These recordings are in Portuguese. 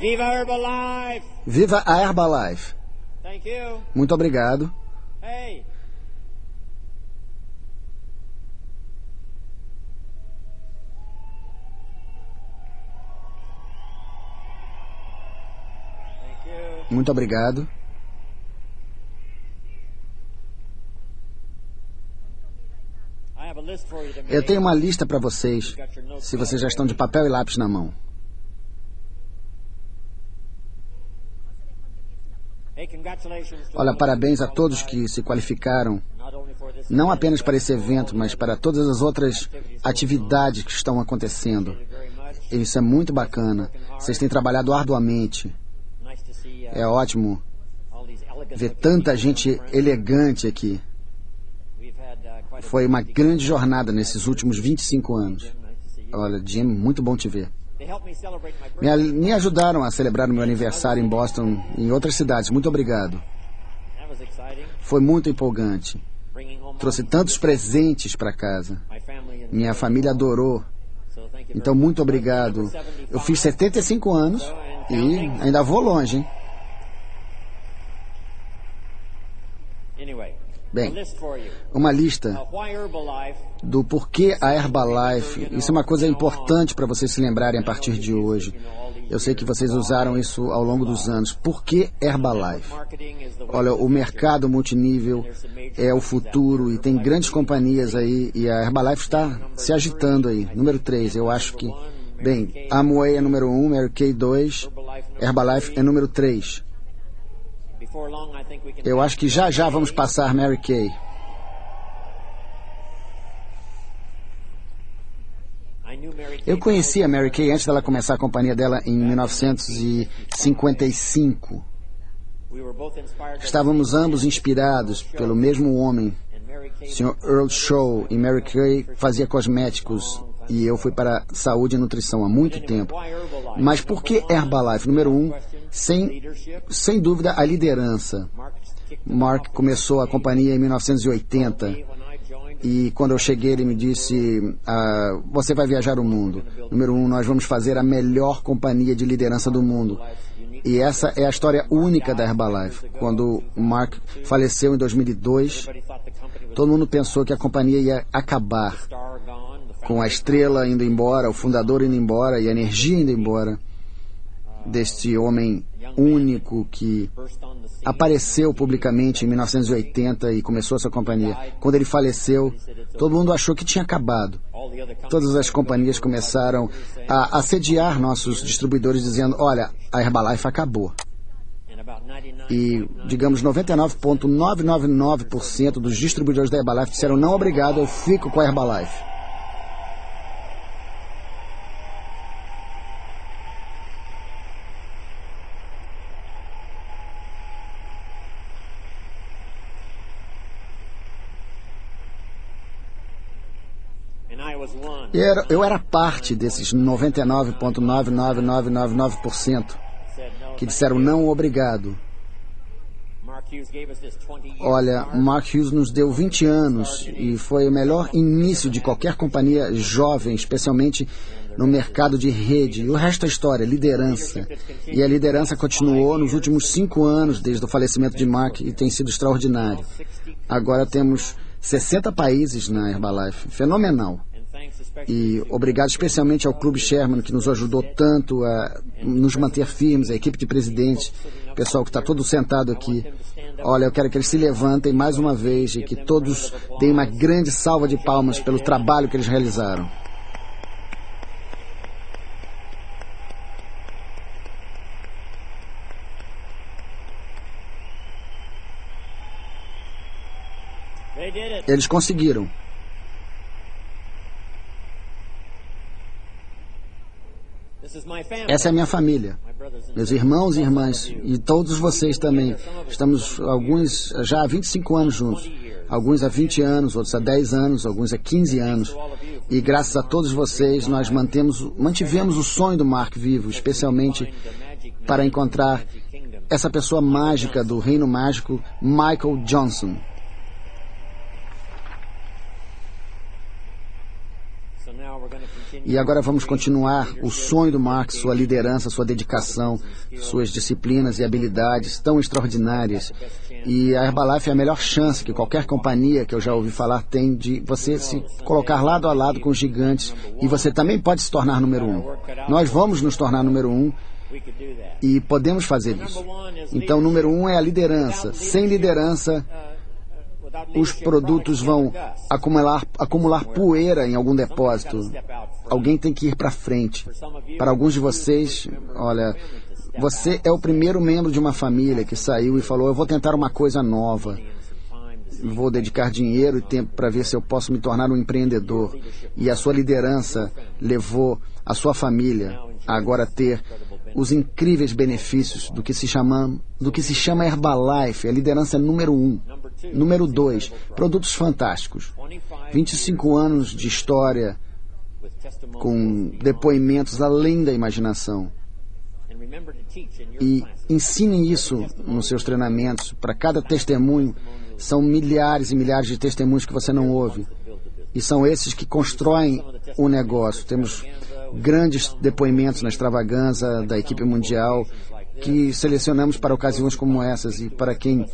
Viva Herbalife! Viva a Herbalife! Thank you. Muito obrigado. Hey. Thank you. Muito obrigado. A. Eu tenho uma lista para vocês, se vocês já estão de papel e lápis na mão. Olha, parabéns a todos que se qualificaram, não apenas para esse evento, mas para todas as outras atividades que estão acontecendo. Isso é muito bacana. Vocês têm trabalhado arduamente. Uh, É ótimo ver tanta gente elegante aqui. Uh, Foi uma grande jornada nesses últimos 25 anos. Olha, Jim, muito bom te ver. Me Me, ajudaram a celebrar o meu aniversário em Boston e em outras cidades. Muito obrigado. Foi muito empolgante. Trouxe tantos presentes para casa. Minha família adorou. Então, muito obrigado. Eu fiz 75 anos e ainda vou longe, hein? Bem. Uma lista do porquê a Herbalife. Isso é uma coisa importante para vocês se lembrarem a partir de hoje. Eu sei que vocês usaram isso ao longo dos anos. Por que Herbalife? Olha, o mercado multinível é o futuro e tem grandes companhias aí e a Herbalife está se agitando aí. Número 3, eu acho que. Bem, Amway é número 1, um, Mary Kay 2, Herbalife. é número 3. Eu acho que já já vamos passar Mary Kay. Eu conheci a Mary Kay antes dela começar a companhia dela em 1955. We were both inspired by Estávamos ambos inspirados pelo mesmo homem, Sr. Earl Shaw, e Mary Kay fazia cosméticos e eu fui para saúde e nutrição há muito tempo. Mas por que Herbalife? Número um, sem, sem dúvida, a liderança. Mark começou a companhia em 1980 when I joined. e quando eu cheguei ele me disse: ah, Você vai viajar o mundo. Número um, nós vamos fazer a melhor companhia de liderança do mundo. E essa é a história única da Herbalife. Quando o Mark faleceu em 2002, Everybody thought the company was todo mundo pensou que a companhia ia acabar. Com a estrela indo embora, o fundador indo embora e a energia indo embora deste homem único que apareceu publicamente em 1980 e começou a sua companhia. Quando ele faleceu, todo mundo achou que tinha acabado. Todas as companhias começaram a assediar nossos distribuidores dizendo: "Olha, a Herbalife acabou". and about 99 E, digamos, 99,999% dos distribuidores da Herbalife disseram: "Não, obrigado, eu fico com a Herbalife". I was one. E era- eu era parte desses 99,99999% Said no. que disseram não obrigado. Mark Hughes gave us this 20 years. Olha, Mark Hughes nos deu 20 anos e foi o melhor início de qualquer companhia jovem, especialmente no mercado de rede. E o resto é história, liderança. E a liderança continuou nos últimos cinco anos, desde o falecimento de Mark, e tem sido extraordinário. 60 Agora temos 60 países na Herbalife. Fenomenal. E obrigado especialmente ao Clube Sherman, que nos ajudou tanto a nos manter firmes, a equipe de presidente, pessoal que está todo sentado aqui. Olha, eu quero que eles se levantem mais uma vez e que todos deem uma grande salva de palmas pelo trabalho que eles realizaram. Eles conseguiram. Essa é a minha família. Meus irmãos e irmãs, e todos vocês também. Estamos, alguns, já há 25 anos juntos. Alguns há 20 anos, outros há 10 anos, alguns há 15 anos. E graças a todos vocês, nós mantemos, mantivemos o sonho do Mark vivo, especialmente para encontrar essa pessoa mágica do reino mágico, Michael Johnson. E agora vamos continuar o sonho do Mark, sua liderança, sua dedicação, suas disciplinas e habilidades tão extraordinárias. E a Herbalife é a melhor chance que qualquer companhia que eu já ouvi falar tem de você se colocar lado a lado com os gigantes e você também pode se tornar número um. Nós vamos nos tornar número um e podemos fazer isso. Então, número um é a liderança. Sem liderança, os produtos vão acumular, acumular poeira em algum depósito. Alguém tem que ir para frente. Para alguns de vocês, olha, você é o primeiro membro de uma família que saiu e falou: Eu vou tentar uma coisa nova. Vou dedicar dinheiro e tempo para ver se eu posso me tornar um empreendedor. E a sua liderança levou a sua família a agora ter os incríveis benefícios do que se chama, do que se chama Herbalife, a liderança número um. Número dois, produtos fantásticos. 25 anos de história com depoimentos além da imaginação. E ensine isso nos seus treinamentos. Para cada testemunho, são milhares e milhares de testemunhos que você não ouve. E são esses que constroem o negócio. Temos grandes depoimentos na extravaganza da equipe mundial que selecionamos para ocasiões como essas e para quem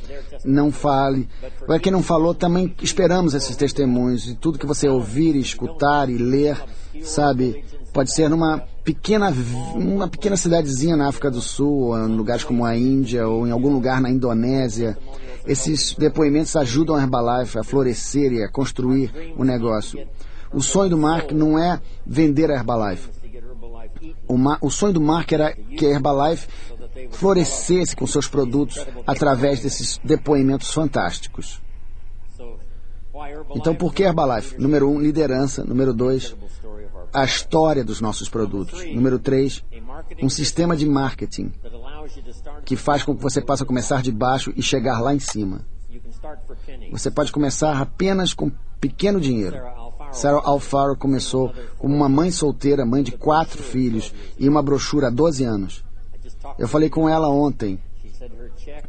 não fale, para quem não falou também esperamos esses testemunhos e tudo que você ouvir, escutar e ler, sabe, pode ser numa pequena uma pequena cidadezinha na África do Sul, em lugares como a Índia ou em algum lugar na Indonésia. Esses depoimentos ajudam a Herbalife a florescer e a construir o negócio. O sonho do Mark não é vender a Herbalife. O, o sonho do Mark era que a Herbalife florescesse com seus produtos através desses depoimentos fantásticos. Então, por que Herbalife? Número um, liderança. Número dois, a história dos nossos produtos. Número três, um sistema de marketing que faz com que você possa começar de baixo e chegar lá em cima. Você pode começar apenas com pequeno dinheiro. Sarah Alfaro começou como uma mãe solteira, mãe de quatro filhos e uma brochura há 12 anos. Eu falei com ela ontem.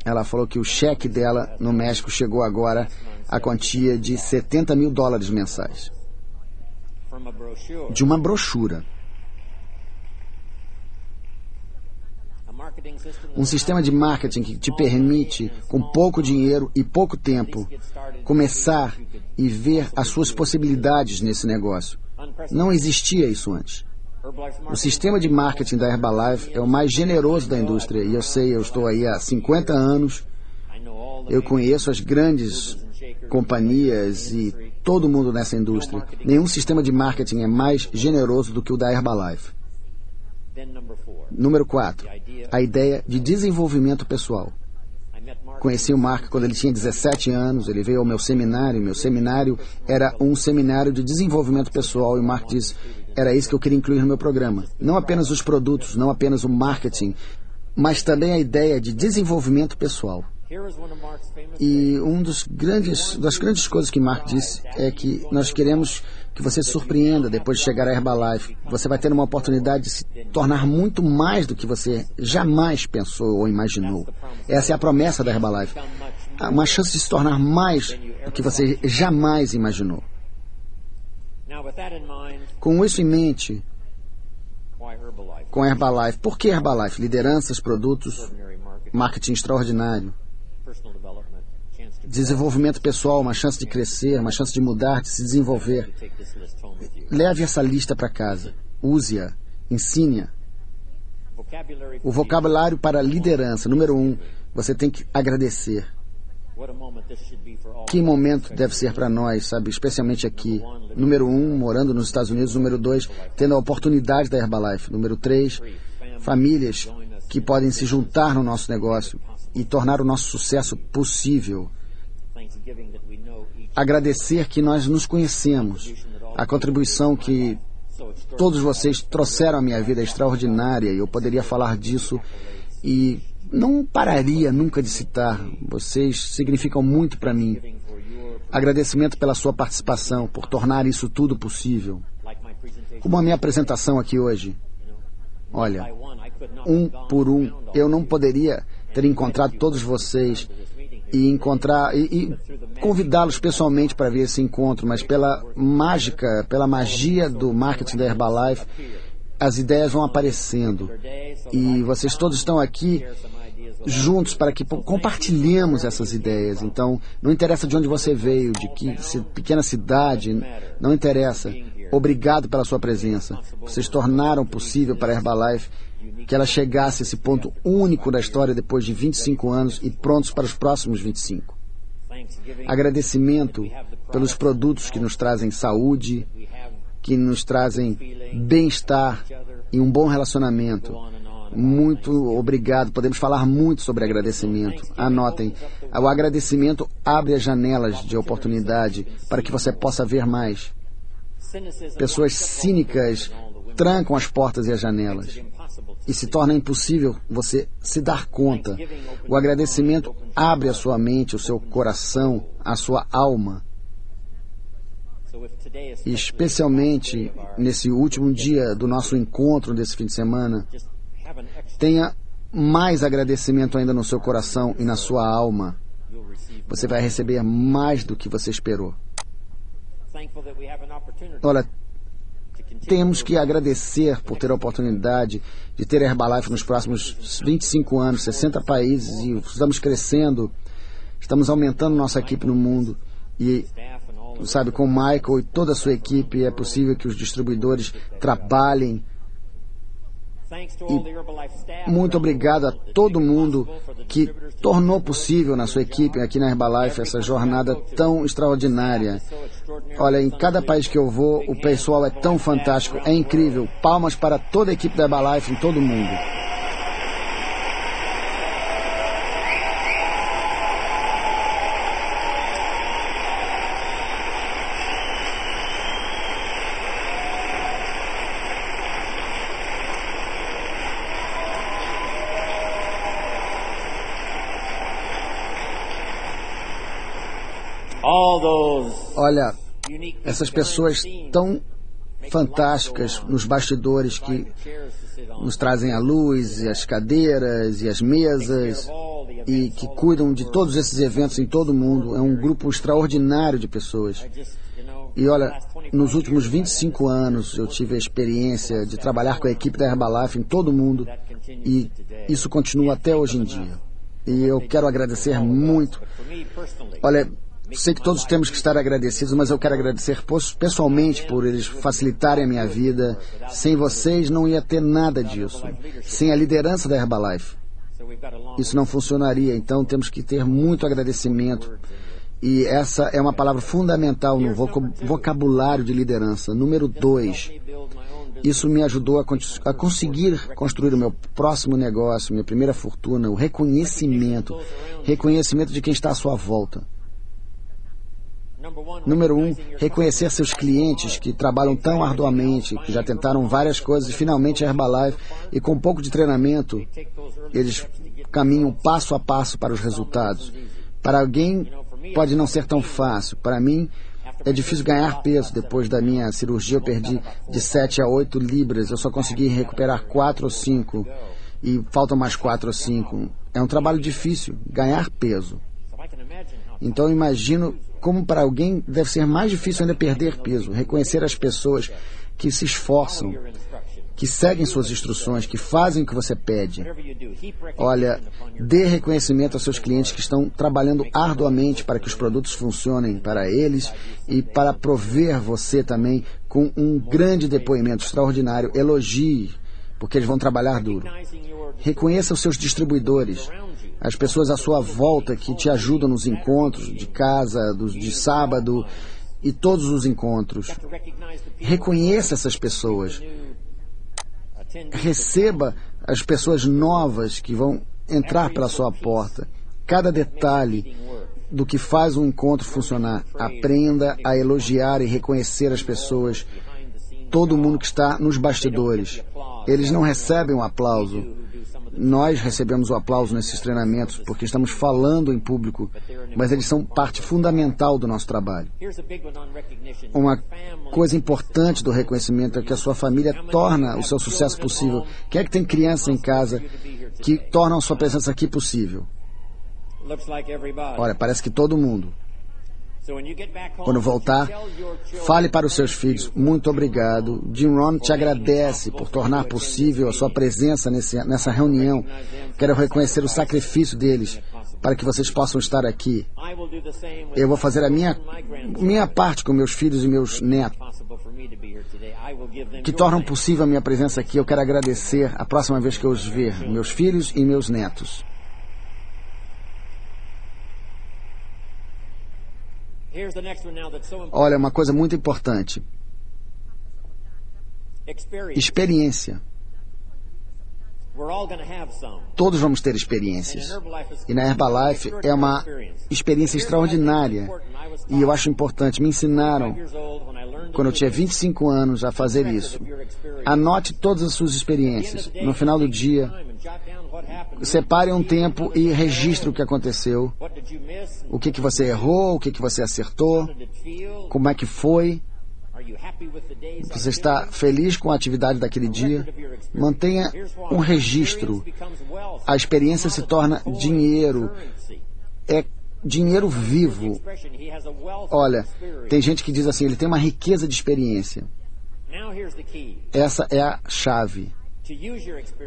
Ela falou que o cheque dela no México chegou agora a quantia de 70 mil dólares mensais. De uma brochura. Um sistema de marketing que te permite, com pouco dinheiro e pouco tempo, começar e ver as suas possibilidades nesse negócio. Não existia isso antes. O sistema de marketing da Herbalife é o mais generoso da indústria e eu sei, eu estou aí há 50 anos. Eu conheço as grandes companhias e todo mundo nessa indústria. Nenhum sistema de marketing é mais generoso do que o da Herbalife. Número 4. A ideia de desenvolvimento pessoal. Conheci o Mark quando ele tinha 17 anos, ele veio ao meu seminário, meu seminário era um seminário de desenvolvimento pessoal e o Mark disse, era isso que eu queria incluir no meu programa. Não apenas os produtos, não apenas o marketing, mas também a ideia de desenvolvimento pessoal. E um dos grandes, das grandes coisas que Mark disse é que nós queremos que você surpreenda depois de chegar à Herbalife. Você vai ter uma oportunidade de se tornar muito mais do que você jamais pensou ou imaginou. Essa é a promessa da Herbalife. Uma chance de se tornar mais do que você jamais imaginou. Com isso em mente, com Herbalife. Por que Herbalife? Lideranças, produtos, marketing extraordinário desenvolvimento pessoal, uma chance de crescer, uma chance de mudar, de se desenvolver. Leve essa lista para casa. Use-a. Ensine-a. O vocabulário para liderança. Número um, você tem que agradecer. Que momento deve ser para nós, sabe? Especialmente aqui. Número um, morando nos Estados Unidos. Número dois, tendo a oportunidade da Herbalife. Número três, famílias que podem se juntar no nosso negócio e tornar o nosso sucesso possível agradecer que nós nos conhecemos, a contribuição que todos vocês trouxeram à minha vida é extraordinária e eu poderia falar disso e não pararia nunca de citar. Vocês significam muito para mim. Agradecimento pela sua participação, por tornar isso tudo possível. Como a minha apresentação aqui hoje. Olha, um por um, eu não poderia ter encontrado todos vocês e encontrar e, e convidá-los pessoalmente para ver esse encontro, mas pela mágica, pela magia do marketing da Herbalife, as ideias vão aparecendo e vocês todos estão aqui juntos para que compartilhemos essas ideias. Então, não interessa de onde você veio, de que pequena cidade, não interessa. Obrigado pela sua presença. Vocês tornaram possível para a Herbalife que ela chegasse a esse ponto único da história depois de 25 anos e prontos para os próximos 25. Agradecimento pelos produtos que nos trazem saúde, que nos trazem bem-estar e um bom relacionamento. Muito obrigado. Podemos falar muito sobre agradecimento. Anotem. O agradecimento abre as janelas de oportunidade para que você possa ver mais. Pessoas cínicas trancam as portas e as janelas e se torna impossível você se dar conta. O agradecimento abre a sua mente, o seu coração, a sua alma. Especialmente nesse último dia do nosso encontro desse fim de semana, tenha mais agradecimento ainda no seu coração e na sua alma. Você vai receber mais do que você esperou. Olha, temos que agradecer por ter a oportunidade de ter Herbalife nos próximos 25 anos, 60 países e estamos crescendo, estamos aumentando nossa equipe no mundo e sabe com o Michael e toda a sua equipe é possível que os distribuidores trabalhem e muito obrigado a todo mundo que tornou possível na sua equipe aqui na Herbalife essa jornada tão extraordinária. Olha, em cada país que eu vou, o pessoal é tão fantástico, é incrível. Palmas para toda a equipe da Herbalife em todo o mundo. Olha, essas pessoas tão fantásticas nos bastidores que nos trazem a luz e as cadeiras e as mesas e que cuidam de todos esses eventos em todo o mundo. É um grupo extraordinário de pessoas. E olha, nos últimos 25 anos eu tive a experiência de trabalhar com a equipe da Herbalife em todo o mundo e isso continua até hoje em dia. E eu quero agradecer muito. Olha, Sei que todos temos que estar agradecidos, mas eu quero agradecer pessoalmente por eles facilitarem a minha vida. Sem vocês não ia ter nada disso. Sem a liderança da Herbalife. Isso não funcionaria, então temos que ter muito agradecimento. E essa é uma palavra fundamental no vocabulário de liderança. Número dois, isso me ajudou a, a, conseguir construir o meu próximo negócio, minha primeira fortuna, o reconhecimento. Reconhecimento de quem está à sua volta. Número um, reconhecer seus clientes que trabalham tão arduamente, que já tentaram várias coisas, e finalmente a Herbalife, e com um pouco de treinamento, eles caminham passo a passo para os resultados. Para alguém pode não ser tão fácil. Para mim, é difícil ganhar peso. Depois da minha cirurgia, eu perdi de 7 a 8 libras. Eu só consegui recuperar 4 ou 5. E faltam mais 4 ou 5. É um trabalho difícil, ganhar peso. Então, imagino como para alguém deve ser mais difícil ainda perder peso, reconhecer as pessoas que se esforçam, que seguem suas instruções, que fazem o que você pede. Olha, dê reconhecimento aos seus clientes que estão trabalhando arduamente para que os produtos funcionem para eles e para prover você também com um grande depoimento extraordinário. Elogie, porque eles vão trabalhar duro. Reconheça os seus distribuidores as pessoas à sua volta que te ajudam nos encontros de casa, dos, de sábado e todos os encontros. Reconheça essas pessoas. Receba as pessoas novas que vão entrar pela sua porta. Cada detalhe do que faz um encontro funcionar. Aprenda a elogiar e reconhecer as pessoas, todo mundo que está nos bastidores. Eles não recebem um aplauso, nós recebemos o aplauso nesses treinamentos porque estamos falando em público, mas eles são parte fundamental do nosso trabalho. Uma coisa importante do reconhecimento é que a sua família torna o seu sucesso possível. Quem é que tem criança em casa que tornam a sua presença aqui possível? Olha, parece que todo mundo. Quando voltar, fale para os seus filhos, muito obrigado. Jim Ron te agradece por tornar possível a sua presença nesse, nessa reunião. Quero reconhecer o sacrifício deles para que vocês possam estar aqui. Eu vou fazer a minha, minha parte com meus filhos e meus netos, que tornam possível a minha presença aqui. Eu quero agradecer a próxima vez que eu os ver, meus filhos e meus netos. Olha, uma coisa muito importante: experiência. Todos vamos ter experiências. E na Herbalife é uma experiência extraordinária. E eu acho importante. Me ensinaram, quando eu tinha this. 25 anos, a fazer isso. Anote todas as suas experiências. No final do dia, separe um tempo e registre o que aconteceu. O que, que você errou, o que, que você acertou, como é que foi. Você está feliz com a atividade daquele dia? Mantenha um registro. A experiência se torna dinheiro. É dinheiro vivo. Olha, tem gente que diz assim, ele tem uma riqueza de experiência. Essa é a chave.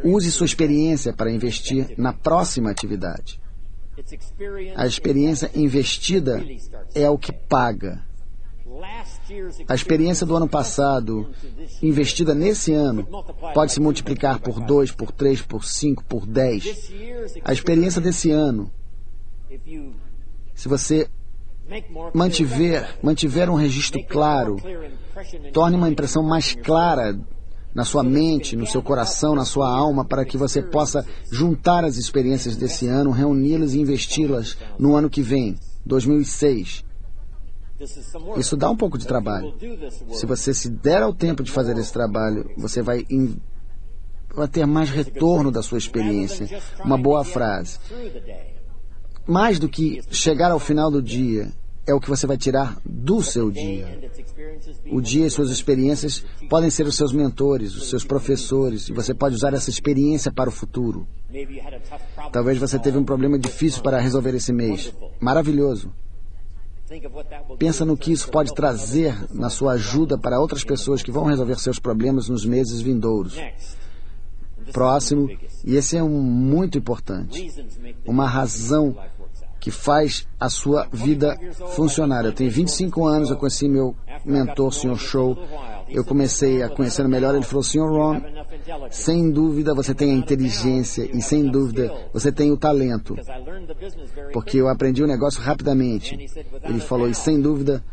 Use sua experiência para investir na próxima atividade. A experiência investida é o que paga. A experiência do ano passado, investida nesse ano, pode se multiplicar por 2, por 3, por 5, por 10. this year's A experiência desse ano, se você mantiver, mantiver um registro claro, torne uma impressão mais clara na sua mente, no seu coração, na sua alma, para que você possa juntar as experiências desse ano, reuni-las e investi-las no ano que vem, 2006. this is some work. Isso dá um pouco de trabalho. Se você se der ao tempo de fazer esse trabalho, você vai, in- vai ter mais retorno da sua experiência. Uma boa frase. Mais do que chegar ao final do dia, é o que você vai tirar do seu dia. O dia e suas experiências podem ser os seus mentores, os seus professores, e você pode usar essa experiência para o futuro. Talvez você teve um problema difícil para resolver esse mês. Maravilhoso. Pensa no que isso pode trazer na sua ajuda para outras pessoas que vão resolver seus problemas nos meses vindouros. Próximo, e esse é um muito importante, uma razão. Que faz a sua vida funcionar. Eu tenho 25 anos, eu conheci meu mentor, Sr. Show. Eu comecei a conhecê-lo melhor. Ele falou: Sr. Ron, sem dúvida você tem a inteligência e sem dúvida você tem o talento, porque eu aprendi o negócio rapidamente. Ele falou: e sem dúvida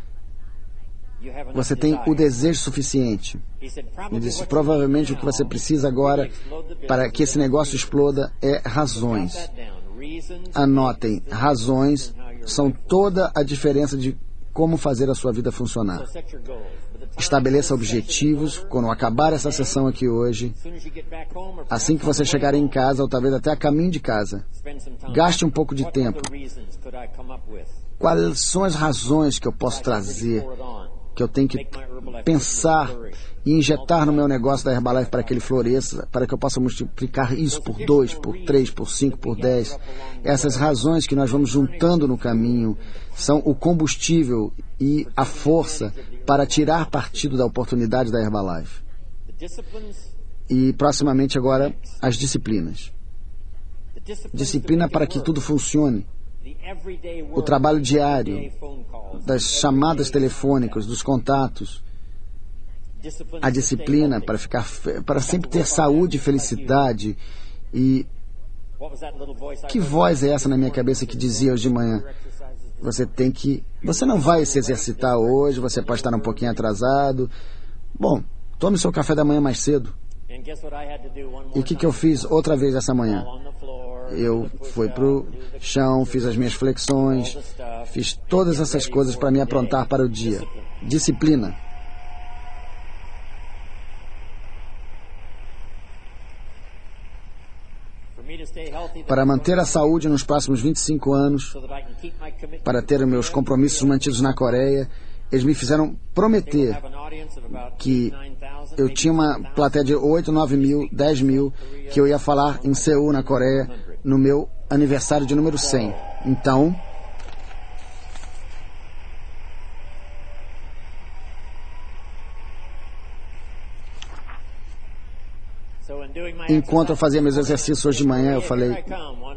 você tem o desejo suficiente. Ele disse: provavelmente o que você precisa agora para que esse negócio exploda é razões. Anotem, razões são toda a diferença de como fazer a sua vida funcionar. Estabeleça objetivos. Quando acabar essa sessão aqui hoje, assim que você chegar em casa ou talvez até a caminho de casa, gaste um pouco de tempo. Quais são as razões que eu posso trazer, que eu tenho que pensar e injetar no meu negócio da Herbalife para que ele floresça, para que eu possa multiplicar isso por dois, por três, por cinco, por dez. Essas razões que nós vamos juntando no caminho são o combustível e a força para tirar partido da oportunidade da Herbalife. E proximamente agora as disciplinas. Disciplina para que tudo funcione. O trabalho diário, das chamadas telefônicas, dos contatos, a disciplina para ficar para sempre ter saúde e felicidade. E que voz é essa na minha cabeça que dizia hoje de manhã? Você tem que. Você não vai se exercitar hoje, você pode estar um pouquinho atrasado. Bom, tome seu café da manhã mais cedo. E o que, que eu fiz outra vez essa manhã? Eu fui do the chão, fiz as minhas flexões, fiz todas essas coisas para me aprontar para o dia. Disciplina. Para manter a saúde nos próximos 25 anos, para ter meus compromissos mantidos na Coreia, eles me fizeram prometer que 9,000, eu tinha uma 10,000. plateia de 8, 9 mil, 10 mil, que eu ia falar em Seul, na Coreia, no meu aniversário de número 100. Então, enquanto eu fazia meus exercícios hoje de manhã, eu falei: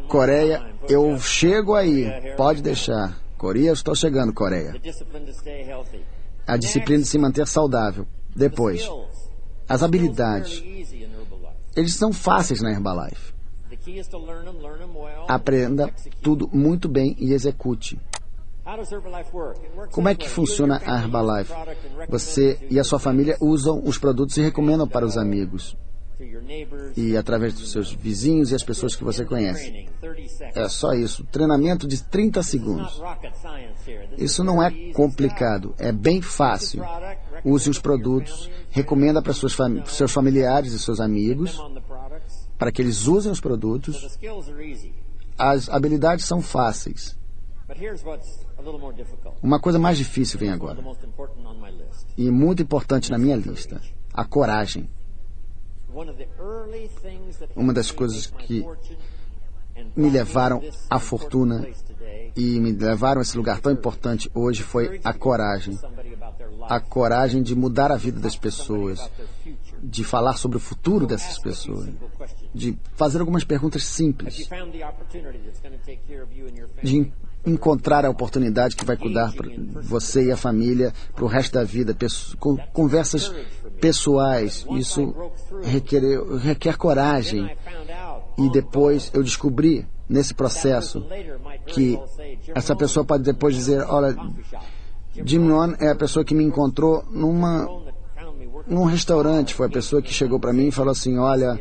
Coreia, eu chego aí, pode deixar. Coreia, estou chegando, Coreia. A disciplina de se manter saudável. Depois, as habilidades. Eles são fáceis na Herbalife. Aprenda tudo muito bem e execute. Como é que funciona a Herbalife? Você e a sua família usam os produtos e recomendam para os amigos. E através dos seus vizinhos e as pessoas que você conhece. Training, 30 seconds. É só isso. Treinamento de 30 Not segundos. Isso is não é complicado, é bem fácil. Use os produtos, recomenda para suas fam- seus familiares e seus amigos para que eles usem os produtos. As habilidades são fáceis. Uma coisa mais difícil vem agora, e muito importante na minha lista: a coragem. Uma das coisas que me levaram à fortuna e me levaram a esse lugar tão importante hoje foi a coragem. A coragem de mudar a vida das pessoas, de falar sobre o futuro dessas pessoas, de fazer algumas perguntas simples, de encontrar a oportunidade que vai cuidar você e a família para o resto da vida, conversas pessoais. Isso requer, requer coragem. E depois eu descobri nesse processo que well say, "Jim essa pessoa pode depois dizer, olha. Jim Rohn é a pessoa que me encontrou numa num restaurante, foi a pessoa que chegou para mim e falou assim, olha,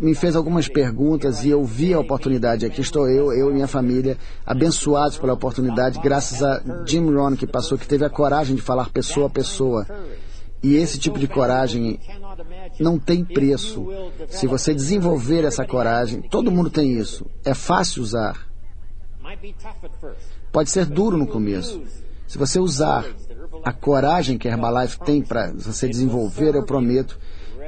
me fez algumas perguntas e eu vi a oportunidade. Aqui estou eu, eu e minha família, abençoados pela oportunidade, graças a Jim Rohn que passou, que teve a coragem de falar pessoa a pessoa. E esse tipo de coragem "Cannot imagine não tem preço. Se você desenvolver essa coragem, todo mundo tem isso. É fácil usar. Pode ser duro no começo. Se você usar a coragem que a Herbalife tem para você desenvolver, eu prometo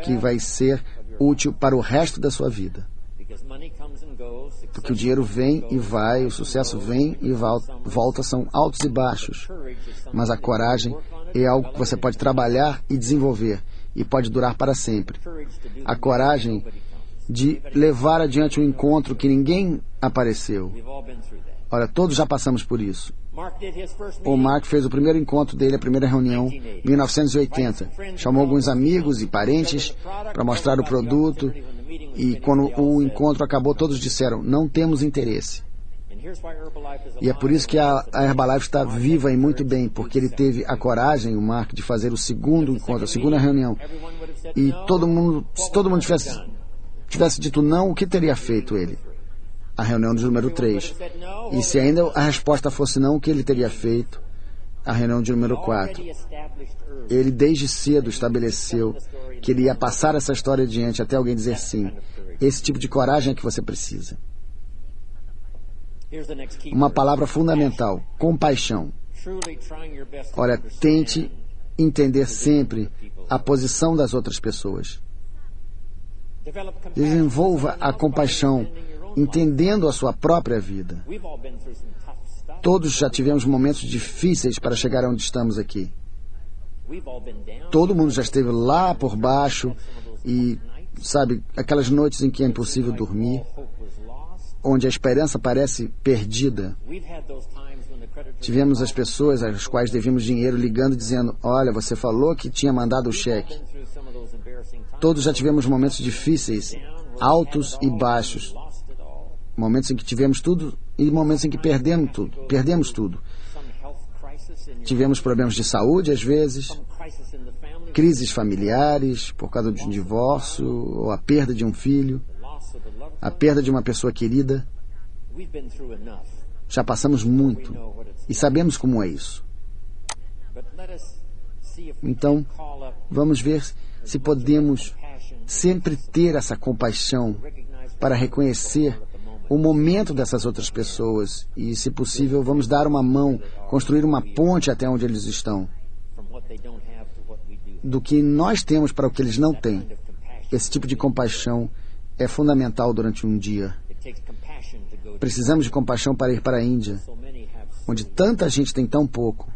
que vai ser útil para o resto da sua vida. Porque o dinheiro vem e vai, o sucesso vem e vol- volta, são altos e baixos. Mas a coragem é algo que você pode trabalhar e desenvolver e pode durar para sempre. A coragem de levar adiante um encontro que ninguém apareceu. Olha, todos já passamos por isso. O. Mark fez o primeiro encontro dele, a primeira reunião, em 1980. Chamou alguns amigos e parentes para mostrar o produto e quando o encontro acabou, todos disseram: não temos interesse. E é por isso que a, a Herbalife está viva e muito bem, porque ele teve a coragem, o Mark, de fazer o segundo encontro, a segunda reunião. E todo mundo, se todo mundo tivesse, tivesse dito não, o que teria feito ele? A reunião de número 3. E se ainda a resposta fosse não, o que ele teria feito? A reunião de número 4. Already established early. Ele desde cedo estabeleceu que ele ia passar essa história adiante até alguém dizer sim. Esse tipo de coragem é que você precisa. Uma palavra fundamental: compaixão. Olha, tente entender sempre a posição das outras pessoas. Desenvolva a compaixão, entendendo a sua própria vida. Todos já tivemos momentos difíceis para chegar onde estamos aqui. Todo mundo já esteve lá por baixo e, sabe, aquelas noites em que é impossível dormir, onde a esperança parece perdida. Tivemos as pessoas às quais devíamos dinheiro ligando dizendo: Olha, você falou que tinha mandado o cheque. Todos já tivemos momentos difíceis, altos e baixos. Momentos em que tivemos tudo e momentos em que perdemos tudo. Perdemos tudo. Tivemos problemas de saúde às vezes, crises familiares por causa de um divórcio ou a perda de um filho, a perda de uma pessoa querida. Já passamos muito e sabemos como é isso. Então, vamos ver se podemos sempre ter essa compaixão para reconhecer o momento dessas outras pessoas e, se possível, vamos dar uma mão, construir uma ponte até onde eles estão, do. que nós temos para o que eles não têm. Esse tipo de compaixão é fundamental durante um dia. Precisamos de compaixão para ir para a Índia, onde tanta gente tem tão pouco.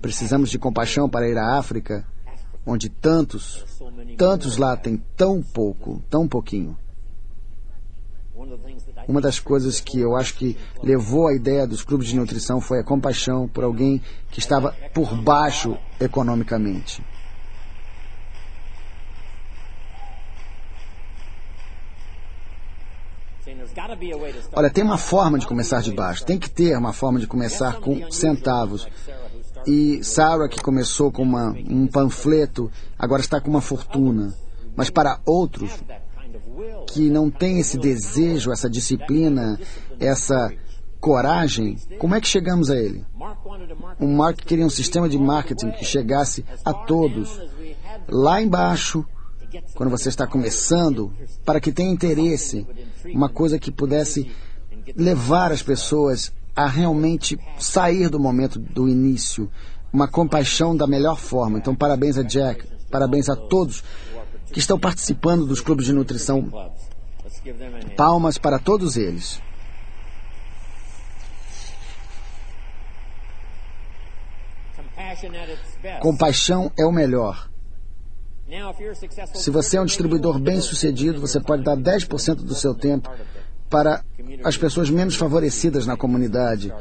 Precisamos de compaixão para ir à África, onde tantos, tantos lá têm tão pouco, tão pouquinho. Uma das coisas que eu acho que levou a ideia dos clubes de nutrição foi a compaixão por alguém que estava por baixo economicamente. Olha, tem uma forma de começar de baixo. Tem que ter uma forma de começar com centavos. E Sarah, que começou com uma, um panfleto, agora está com uma fortuna. Mas para outros que não têm esse desejo, essa disciplina, essa coragem, como é que chegamos a ele? O Mark queria um sistema de marketing que chegasse a todos, lá embaixo, quando você está começando, para que tenha interesse, uma coisa que pudesse levar as pessoas a realmente sair do momento do início, uma compaixão da melhor forma. Então, parabéns a Jack, parabéns a todos que estão participando dos clubes de nutrição. Palmas para todos eles. Compaixão é o melhor. Se você é um distribuidor bem sucedido, você pode dar 10% do seu tempo para as pessoas menos favorecidas na comunidade.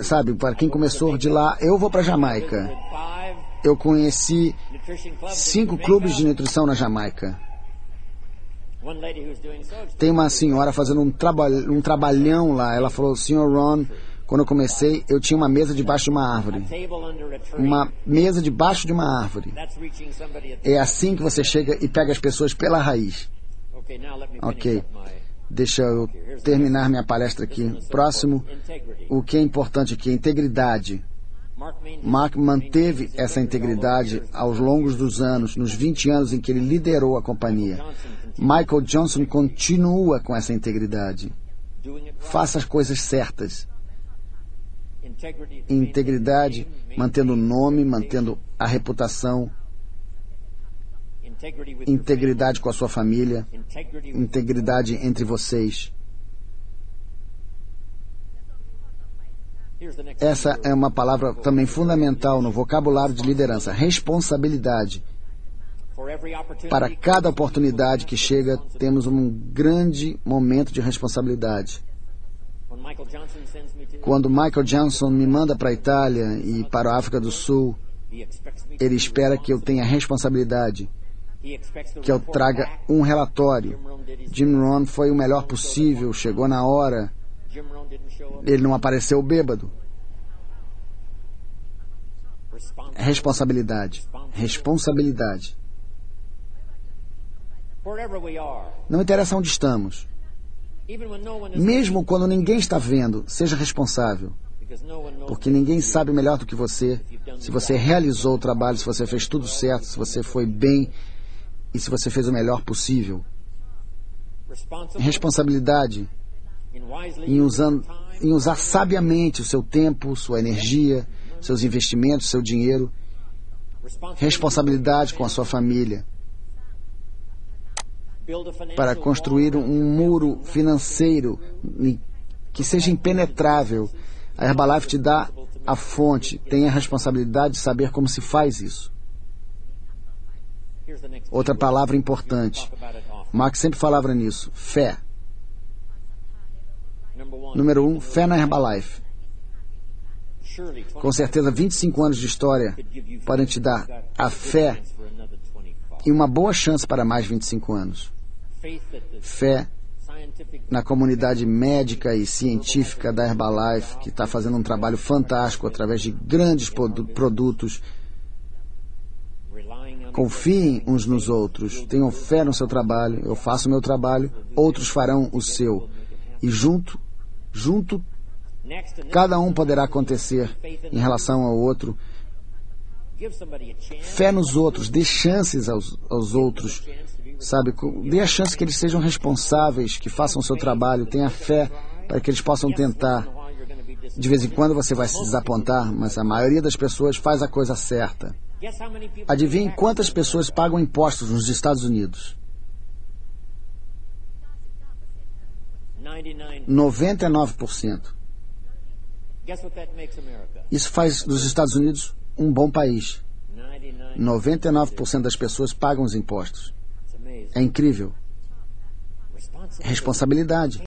Sabe, para quem começou de lá, eu vou para a Jamaica. Eu conheci cinco clubes de nutrição na Jamaica. Tem uma senhora fazendo um, traba um trabalhão lá. Ela falou, Sr. Ron, quando eu comecei, eu tinha uma mesa debaixo de uma árvore. Uma mesa debaixo de uma árvore. É assim que você chega e pega as pessoas pela raiz. Ok. Deixa eu terminar minha palestra aqui. Próximo, o que é importante aqui, integridade. Mark manteve essa integridade aos longos dos anos, nos 20 anos em que ele liderou a companhia. Michael Johnson continua com essa integridade. Faça as coisas certas. Integridade, mantendo o nome, mantendo a reputação, integridade com a sua família, integridade entre vocês. Essa é uma palavra também fundamental no vocabulário de liderança: responsabilidade. Para cada oportunidade que chega, temos um grande momento de responsabilidade. Quando Michael Johnson me manda para a Itália e para a África do Sul, ele espera que eu tenha responsabilidade, que eu traga um relatório. Jim Rohn foi o melhor possível, chegou na hora, ele não apareceu bêbado. Responsabilidade. Responsabilidade. Não interessa onde estamos. Mesmo quando ninguém está vendo, seja responsável. Porque ninguém sabe melhor do que você se você realizou o trabalho, se você fez tudo certo, se você foi bem e se você fez o melhor possível. Responsabilidade em, usando, em usar sabiamente o seu tempo, sua energia, seus investimentos, seu dinheiro. Responsabilidade com a sua família para construir um muro financeiro que seja impenetrável. A Herbalife te dá a fonte, tem a responsabilidade de saber como se faz isso. Outra palavra importante. Mark sempre falava nisso. Fé. Número um, fé na Herbalife. Com certeza, 25 anos de história podem te dar a fé for another 25. e uma boa chance para mais 25 anos. Fé na comunidade médica e científica da Herbalife, que está fazendo um trabalho fantástico através de grandes produ- produtos. Confiem uns nos outros, tenham fé no seu trabalho. Eu faço o meu trabalho, outros farão o seu. E junto, junto, cada um poderá acontecer em relação ao outro. Fé nos outros, dê chances aos, aos outros. Sabe, dê a chance que eles sejam responsáveis, que façam o seu trabalho, tenha fé para que eles possam tentar. De vez em quando você vai se desapontar, mas a maioria das pessoas faz a coisa certa. Adivinhe quantas pessoas pagam impostos nos Estados Unidos? 99. 99%. Guess what that makes America? Isso faz dos Estados Unidos um bom país. 99. 99% das pessoas pagam os impostos. É incrível. Responsabilidade.